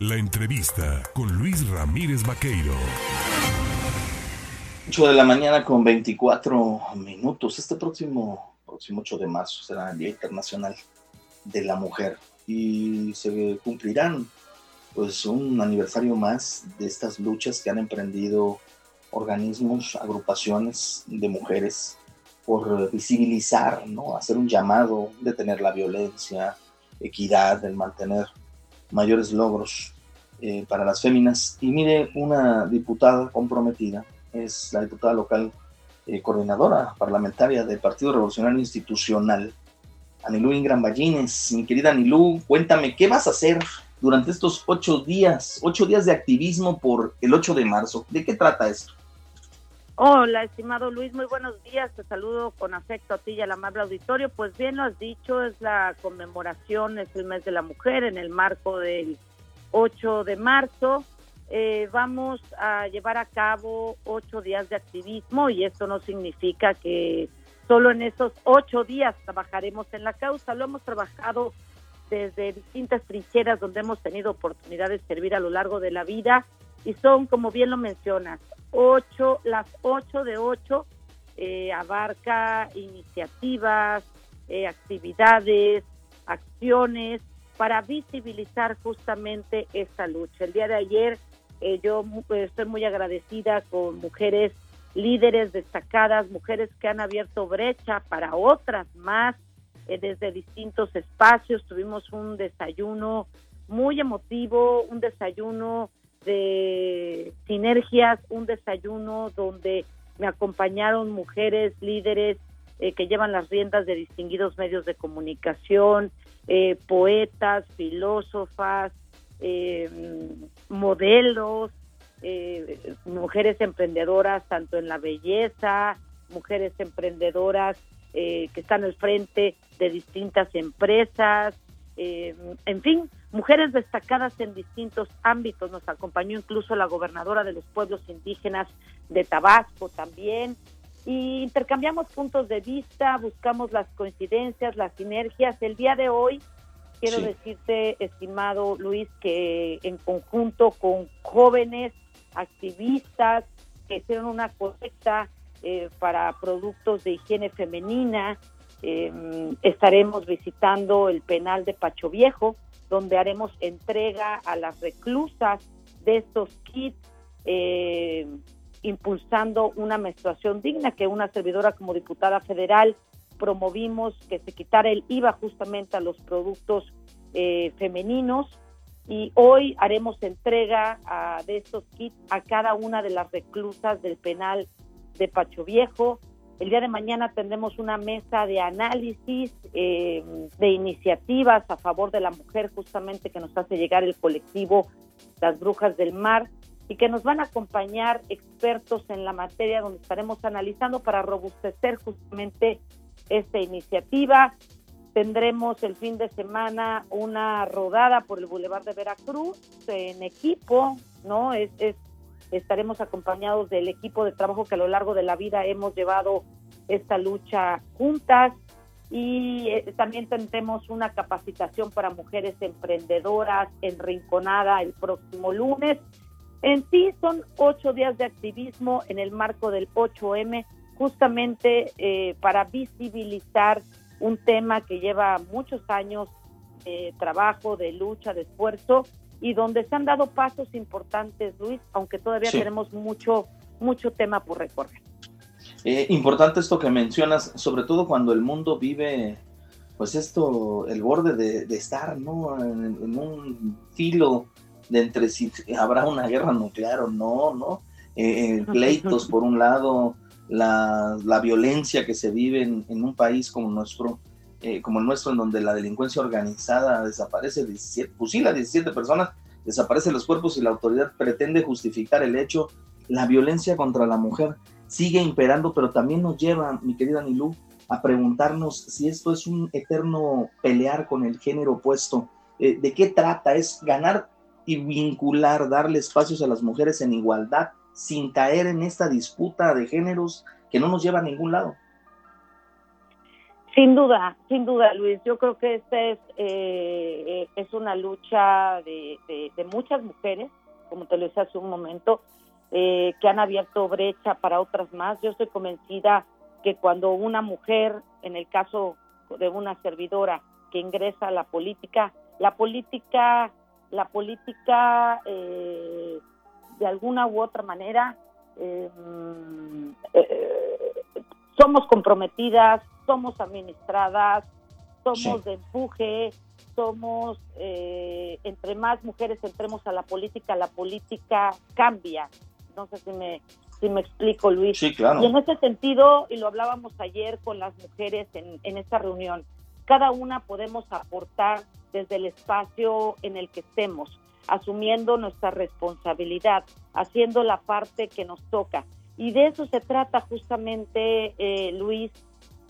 La entrevista con Luis Ramírez Vaqueiro. 8 de la mañana con 24 minutos. Este próximo, próximo 8 de marzo será el Día Internacional de la Mujer y se cumplirán pues un aniversario más de estas luchas que han emprendido organismos, agrupaciones de mujeres por visibilizar, ¿no? hacer un llamado, detener la violencia, equidad, el mantener mayores logros eh, para las féminas. Y mire, una diputada comprometida es la diputada local eh, coordinadora parlamentaria del Partido Revolucionario Institucional, Anilú Ingram Ballines. Mi querida Anilú, cuéntame, ¿qué vas a hacer durante estos ocho días, ocho días de activismo por el 8 de marzo? ¿De qué trata esto? Hola, estimado Luis, muy buenos días. Te saludo con afecto a ti y al amable auditorio. Pues bien lo has dicho, es la conmemoración, es el mes de la mujer en el marco del 8 de marzo. Eh, vamos a llevar a cabo ocho días de activismo y esto no significa que solo en esos ocho días trabajaremos en la causa. Lo hemos trabajado desde distintas trincheras donde hemos tenido oportunidad de servir a lo largo de la vida y son, como bien lo mencionas, ocho, las ocho de ocho eh, abarca iniciativas, eh, actividades, acciones para visibilizar justamente esta lucha. El día de ayer eh, yo estoy muy agradecida con mujeres líderes destacadas, mujeres que han abierto brecha para otras más desde distintos espacios. Tuvimos un desayuno muy emotivo, un desayuno de sinergias, un desayuno donde me acompañaron mujeres líderes eh, que llevan las riendas de distinguidos medios de comunicación, eh, poetas, filósofas, eh, modelos, mujeres emprendedoras tanto en la belleza, mujeres emprendedoras que están al frente de distintas empresas, en fin, mujeres destacadas en distintos ámbitos. Nos acompañó incluso la gobernadora de los pueblos indígenas de Tabasco también. Y intercambiamos puntos de vista, buscamos las coincidencias, las sinergias. El día de hoy, quiero decirte, estimado Luis, que en conjunto con jóvenes activistas que hicieron una colecta eh, para productos de higiene femenina, eh, estaremos visitando el penal de Pacho Viejo, donde haremos entrega a las reclusas de estos kits, eh, impulsando una menstruación digna, que una servidora como diputada federal promovimos que se quitara el IVA justamente a los productos eh, femeninos y hoy haremos entrega de estos kits a cada una de las reclusas del penal de Pacho Viejo. El día de mañana tendremos una mesa de análisis eh, de iniciativas a favor de la mujer, justamente que nos hace llegar el colectivo Las Brujas del Mar y que nos van a acompañar expertos en la materia donde estaremos analizando para robustecer justamente esta iniciativa. Tendremos el fin de semana una rodada por el Boulevard de Veracruz en equipo, ¿no? Es, estaremos acompañados del equipo de trabajo que a lo largo de la vida hemos llevado esta lucha juntas y eh, también tendremos una capacitación para mujeres emprendedoras en Rinconada el próximo lunes. En sí son ocho días de activismo en el marco del 8M, justamente eh, para visibilizar un tema que lleva muchos años de trabajo, de lucha, de esfuerzo y donde se han dado pasos importantes, Luis, aunque todavía tenemos mucho, mucho tema por recorrer. Eh, importante esto que mencionas, sobre todo cuando el mundo vive, pues esto, el borde de, estar, ¿no? En, un filo de entre si habrá una guerra nuclear o no, ¿no? Eh, eh, pleitos por un lado, la, la, violencia que se vive en, en un país como nuestro, eh, como el nuestro, en donde la delincuencia organizada desaparece, 17, fusila a 17 personas, desaparecen los cuerpos y la autoridad pretende justificar el hecho, la violencia contra la mujer sigue imperando, pero también nos lleva, mi querida Nilú, a preguntarnos si esto es un eterno pelear con el género opuesto. Eh, ¿De qué trata? ¿Es ganar y vincular, darle espacios a las mujeres en igualdad sin caer en esta disputa de géneros que no nos lleva a ningún lado? Sin duda, sin duda, Luis. Yo creo que esta es, eh, es una lucha de, muchas mujeres, como te lo decía hace un momento, eh, que han abierto brecha para otras más. Yo estoy convencida que cuando una mujer, en el caso de una servidora que ingresa a la política, la política, la política eh, de alguna u otra manera somos comprometidas, somos administradas, somos de empuje, somos, eh, entre más mujeres entremos a la política, la política cambia. No sé si me, si me explico, Luis. Sí, claro. Y en ese sentido, y lo hablábamos ayer con las mujeres en, en esta reunión, cada una podemos aportar desde el espacio en el que estemos, asumiendo nuestra responsabilidad, haciendo la parte que nos toca. Y de eso se trata justamente, eh, Luis,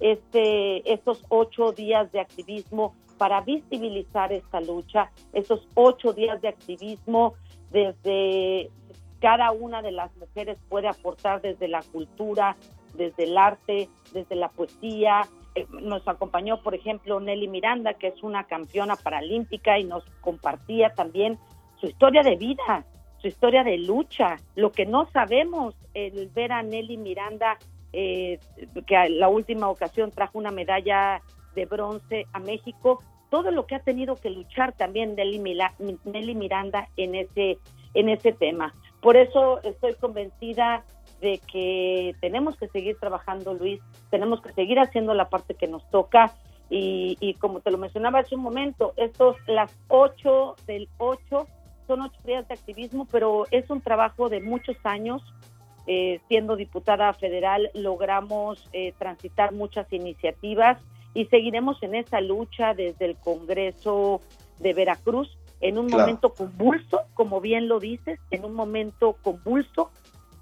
este, estos ocho días de activismo para visibilizar esta lucha, esos ocho días de activismo desde cada una de las mujeres puede aportar desde la cultura, desde el arte, desde la poesía. Eh, nos acompañó, por ejemplo, Nelly Miranda, que es una campeona paralímpica y nos compartía también su historia de vida, su historia de lucha, lo que no sabemos, el ver a Nelly Miranda eh, que la última ocasión trajo una medalla de bronce a México, todo lo que ha tenido que luchar también Nelly, Miranda en ese, en ese tema. Por eso estoy convencida de que tenemos que seguir trabajando, Luis, tenemos que seguir haciendo la parte que nos toca y, y como te lo mencionaba hace un momento, estos, las ocho del ocho, son ocho días de activismo, pero es un trabajo de muchos años, eh, siendo diputada federal logramos eh, transitar muchas iniciativas y seguiremos en esa lucha desde el Congreso de Veracruz en un momento convulso, como bien lo dices, en un momento convulso,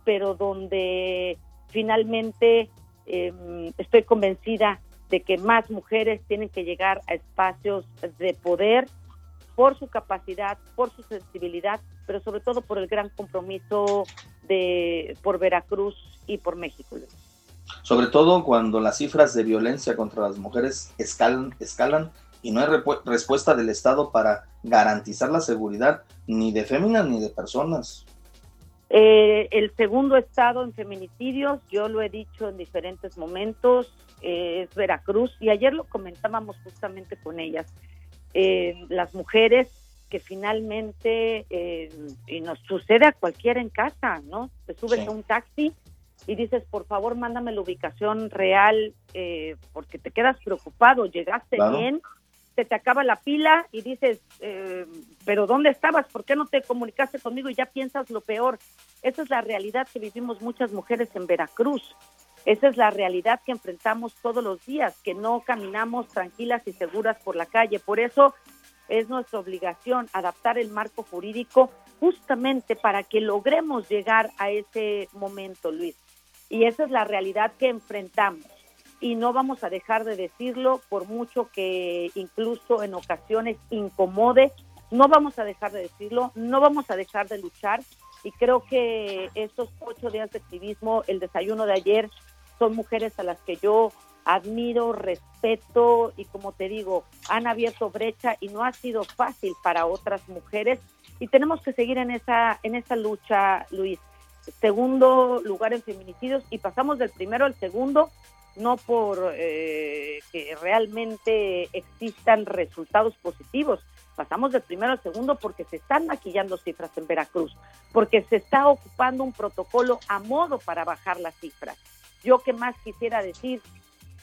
pero donde finalmente em, estoy convencida de que más mujeres tienen que llegar a espacios de poder por su capacidad, por su sensibilidad, pero sobre todo por el gran compromiso de por Veracruz y por México. Sobre todo cuando las cifras de violencia contra las mujeres escalan, escalan y no hay respuesta del Estado para garantizar la seguridad ni de féminas ni de personas. Eh, el segundo estado en feminicidios, yo lo he dicho en diferentes momentos, eh, es Veracruz y ayer lo comentábamos justamente con ellas. Eh, las mujeres que finalmente, eh, y nos sucede a cualquiera en casa, ¿no? Te subes a un taxi y dices, por favor, mándame la ubicación real, eh, porque te quedas preocupado, llegaste bien, se te acaba la pila y dices, eh, pero ¿dónde estabas? ¿Por qué no te comunicaste conmigo? Y ya piensas lo peor. Esa es la realidad que vivimos muchas mujeres en Veracruz. Esa es la realidad que enfrentamos todos los días, que no caminamos tranquilas y seguras por la calle. Por eso es nuestra obligación adaptar el marco jurídico justamente para que logremos llegar a ese momento, Luis. Y esa es la realidad que enfrentamos. Y no vamos a dejar de decirlo por mucho que incluso en ocasiones incomode, no vamos a dejar de decirlo, no vamos a dejar de luchar. Y creo que estos ocho días de activismo, el desayuno de ayer, son mujeres a las que yo admiro, respeto y como te digo, han abierto brecha y no ha sido fácil para otras mujeres y tenemos que seguir en esa en esa lucha, Luis. Segundo lugar en feminicidios y pasamos del primero al segundo no por eh, que realmente existan resultados positivos. Pasamos del primero al segundo porque se están maquillando cifras en Veracruz, porque se está ocupando un protocolo a modo para bajar las cifras. Yo que más quisiera decir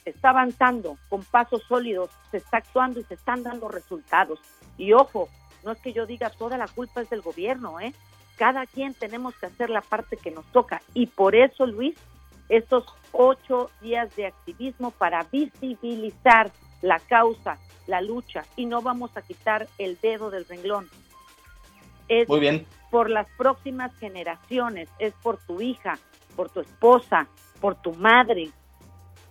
se está avanzando con pasos sólidos, se está actuando y se están dando resultados. Y ojo, no es que yo diga toda la culpa es del gobierno, ¿eh? Cada quien tenemos que hacer la parte que nos toca. Y por eso, Luis, estos ocho días de activismo para visibilizar la causa, la lucha, y no vamos a quitar el dedo del renglón. Es Muy bien. por las próximas generaciones, es por tu hija, por tu esposa, por tu madre,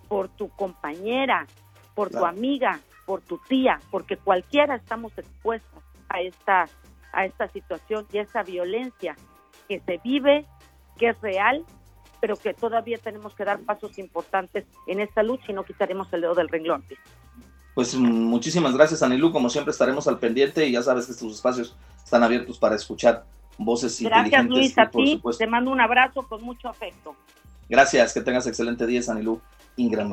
por tu compañera, por tu amiga, por tu tía, porque cualquiera estamos expuestos a esta a esta situación y a esta violencia que se vive, que es real pero que todavía tenemos que dar pasos importantes en esta lucha y no quitaremos el dedo del renglón. Pues muchísimas gracias, Anilú. Como siempre estaremos al pendiente y ya sabes que estos espacios están abiertos para escuchar voces gracias, inteligentes. Gracias, Luis, a ti. Te mando un abrazo con mucho afecto. Gracias, que tengas excelente día, Sanilú. Ingram